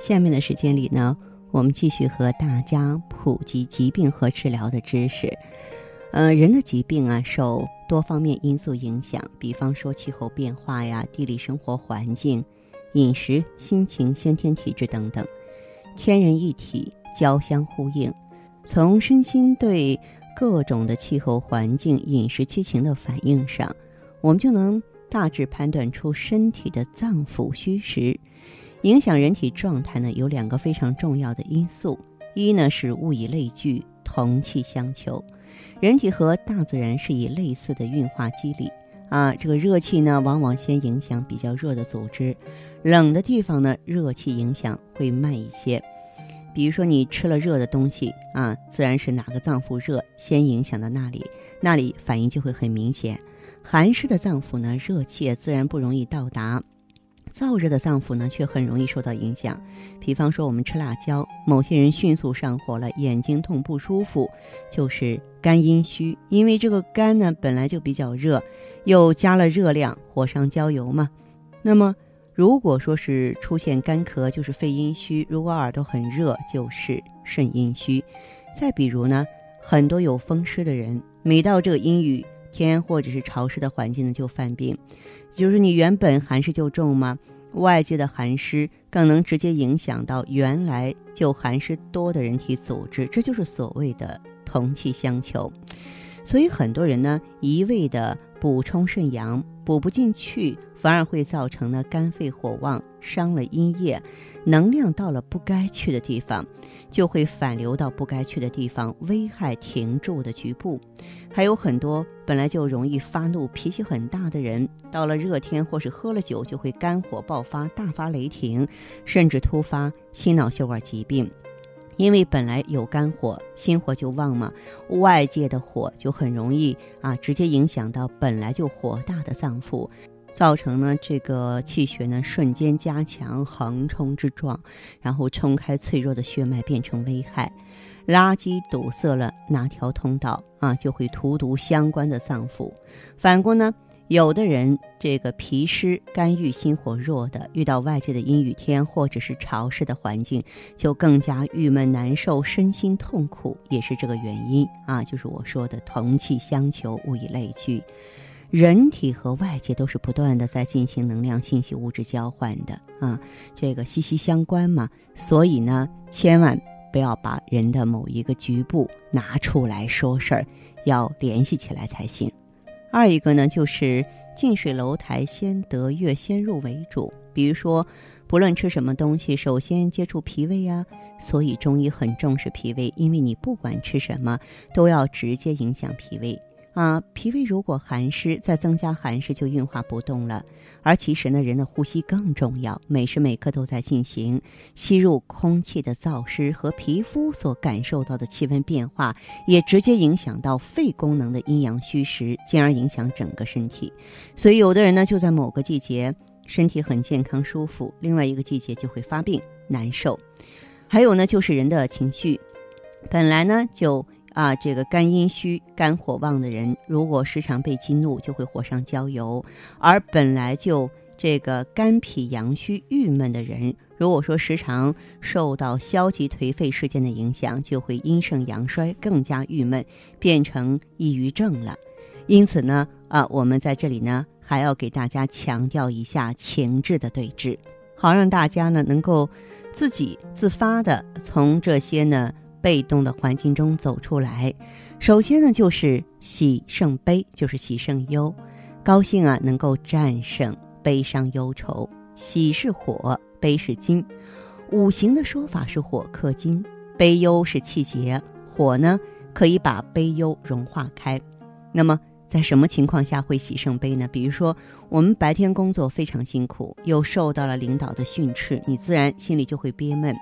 下面的时间里呢，我们继续和大家普及疾病和治疗的知识。呃，人的疾病啊，受多方面因素影响，比方说气候变化呀、地理生活环境、饮食、心情、先天体质等等，天人一体，交相呼应。从身心对各种的气候环境、饮食、七情的反应上，我们就能大致判断出身体的脏腑虚实。影响人体状态呢，有两个非常重要的因素，一呢是物以类聚，同气相求。人体和大自然是以类似的运化机理啊，这个热气呢，往往先影响比较热的组织，冷的地方呢，热气影响会慢一些。比如说你吃了热的东西啊，自然是哪个脏腑热，先影响到那里，那里反应就会很明显。寒湿的脏腑呢，热气自然不容易到达。燥热的脏腑呢，却很容易受到影响。比方说，我们吃辣椒，某些人迅速上火了，眼睛痛不舒服，就是肝阴虚。因为这个肝呢本来就比较热，又加了热量，火上浇油嘛。那么，如果说是出现干咳，就是肺阴虚；如果耳朵很热，就是肾阴虚。再比如呢，很多有风湿的人，每到这个阴雨天或者是潮湿的环境呢，就犯病。就是你原本寒湿就重吗？外界的寒湿更能直接影响到原来就寒湿多的人体组织，这就是所谓的同气相求。所以很多人呢，一味的补充肾阳，补不进去。反而会造成呢肝肺火旺，伤了阴液，能量到了不该去的地方，就会反流到不该去的地方，危害停住的局部。还有很多本来就容易发怒、脾气很大的人，到了热天或是喝了酒，就会肝火爆发，大发雷霆，甚至突发心脑血管疾病。因为本来有肝火，心火就旺嘛，外界的火就很容易啊，直接影响到本来就火大的脏腑。造成呢，这个气血呢瞬间加强，横冲直撞，然后冲开脆弱的血脉，变成危害。垃圾堵塞了哪条通道啊，就会荼毒相关的脏腑。反过呢，有的人这个脾湿、肝郁、心火弱的，遇到外界的阴雨天或者是潮湿的环境，就更加郁闷难受，身心痛苦，也是这个原因啊。就是我说的同气相求，物以类聚。人体和外界都是不断的在进行能量、信息、物质交换的啊，这个息息相关嘛。所以呢，千万不要把人的某一个局部拿出来说事儿，要联系起来才行。二一个呢，就是近水楼台先得月，先入为主。比如说，不论吃什么东西，首先接触脾胃呀。所以中医很重视脾胃，因为你不管吃什么，都要直接影响脾胃。啊，脾胃如果寒湿，再增加寒湿就运化不动了。而其实呢，人的呼吸更重要，每时每刻都在进行。吸入空气的燥湿和皮肤所感受到的气温变化，也直接影响到肺功能的阴阳虚实，进而影响整个身体。所以，有的人呢，就在某个季节身体很健康舒服，另外一个季节就会发病难受。还有呢，就是人的情绪，本来呢就。啊，这个肝阴虚、肝火旺的人，如果时常被激怒，就会火上浇油；而本来就这个肝脾阳虚、郁闷的人，如果说时常受到消极颓废事件的影响，就会阴盛阳衰，更加郁闷，变成抑郁症了。因此呢，啊，我们在这里呢，还要给大家强调一下情志的对峙，好让大家呢能够自己自发的从这些呢。被动的环境中走出来，首先呢就是喜胜悲，就是喜胜忧。高兴啊能够战胜悲伤忧愁。喜是火，悲是金。五行的说法是火克金，悲忧是气结，火呢可以把悲忧融化开。那么在什么情况下会喜圣悲呢？比如说，我们白天工作非常辛苦，又受到了领导的训斥，你自然心里就会憋闷。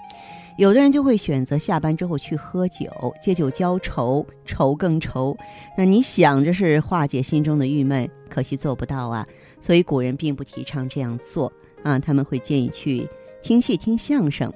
有的人就会选择下班之后去喝酒，借酒浇愁，愁更愁。那你想着是化解心中的郁闷，可惜做不到啊。所以古人并不提倡这样做啊，他们会建议去听戏、听相声，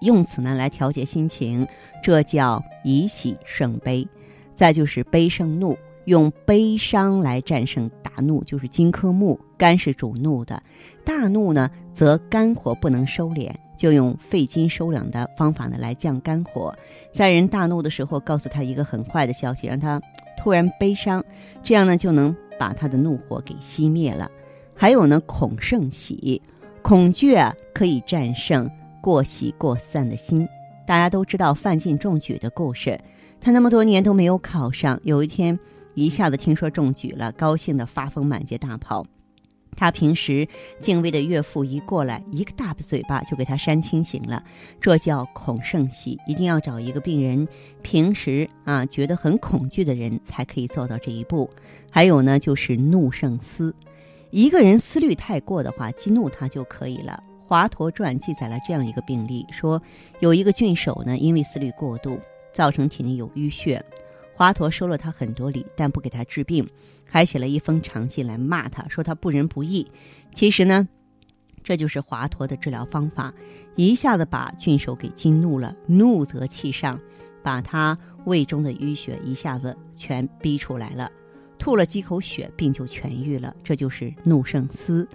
用此呢来调节心情，这叫以喜胜悲。再就是悲胜怒。用悲伤来战胜大怒，就是金克木，肝是主怒的。大怒呢，则肝火不能收敛，就用肺金收养的方法呢来降肝火。在人大怒的时候，告诉他一个很坏的消息，让他突然悲伤，这样呢就能把他的怒火给熄灭了。还有呢，恐胜喜，恐惧啊可以战胜过喜过散的心。大家都知道范进中举的故事，他那么多年都没有考上，有一天。一下子听说中举了，高兴的发疯，满街大跑。他平时敬畏的岳父一过来，一个大嘴巴就给他扇清醒了。这叫恐胜喜，一定要找一个病人平时啊觉得很恐惧的人才可以做到这一步。还有呢，就是怒胜思，一个人思虑太过的话，激怒他就可以了。《华佗传》记载了这样一个病例，说有一个郡守呢，因为思虑过度，造成体内有淤血。华佗收了他很多礼，但不给他治病，还写了一封长信来骂他，说他不仁不义。其实呢，这就是华佗的治疗方法，一下子把郡守给激怒了，怒则气上，把他胃中的淤血一下子全逼出来了，吐了几口血，病就痊愈了。这就是怒胜思，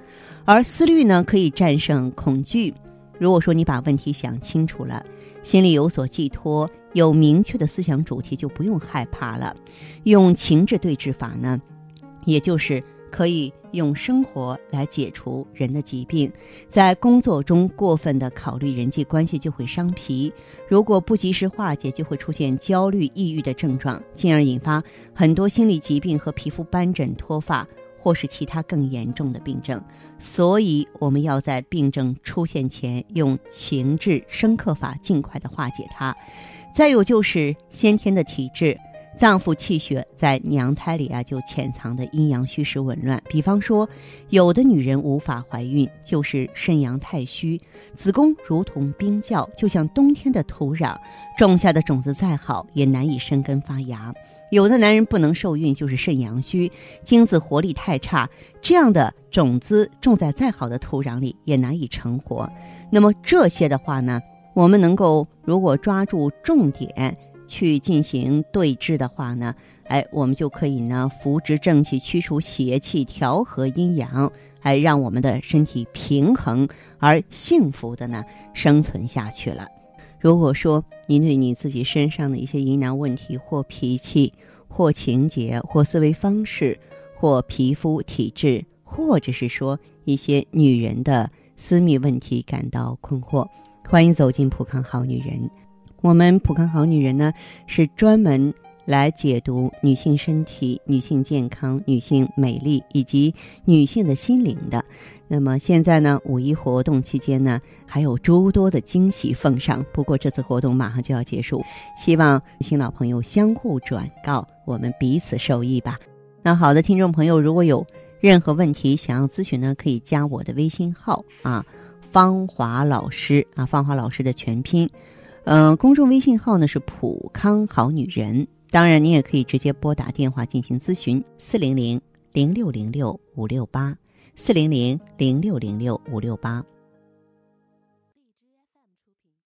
而思虑呢，可以战胜恐惧。如果说你把问题想清楚了，心里有所寄托。有明确的思想主题，就不用害怕了。用情志对治法呢，也就是可以用生活来解除人的疾病。在工作中过分的考虑人际关系，就会伤脾；如果不及时化解，就会出现焦虑、抑郁的症状，进而引发很多心理疾病和皮肤斑疹、脱发。或是其他更严重的病症，所以我们要在病症出现前用情志生克法尽快的化解它。再有就是先天的体质，脏腑气血在娘胎里啊就潜藏的阴阳虚实紊乱。比方说，有的女人无法怀孕，就是肾阳太虚，子宫如同冰窖，就像冬天的土壤，种下的种子再好也难以生根发芽。有的男人不能受孕，就是肾阳虚，精子活力太差，这样的种子种在再好的土壤里也难以成活。那么这些的话呢，我们能够如果抓住重点去进行对治的话呢，哎，我们就可以呢扶植正气，驱除邪气，调和阴阳，哎，让我们的身体平衡而幸福的呢生存下去了。如果说您对你自己身上的一些疑难问题，或脾气，或情节，或思维方式，或皮肤体质，或者是说一些女人的私密问题感到困惑，欢迎走进普康好女人。我们普康好女人呢，是专门来解读女性身体、女性健康、女性美丽以及女性的心灵的。那么现在呢，五一活动期间呢，还有诸多的惊喜奉上。不过这次活动马上就要结束，希望新老朋友相互转告，我们彼此受益吧。那好的，听众朋友，如果有任何问题想要咨询呢，可以加我的微信号啊，芳华老师啊，芳华老师的全拼，嗯，公众微信号呢是普康好女人。当然，你也可以直接拨打电话进行咨询，四零零零六零六五六八。四零零零六零六五六八。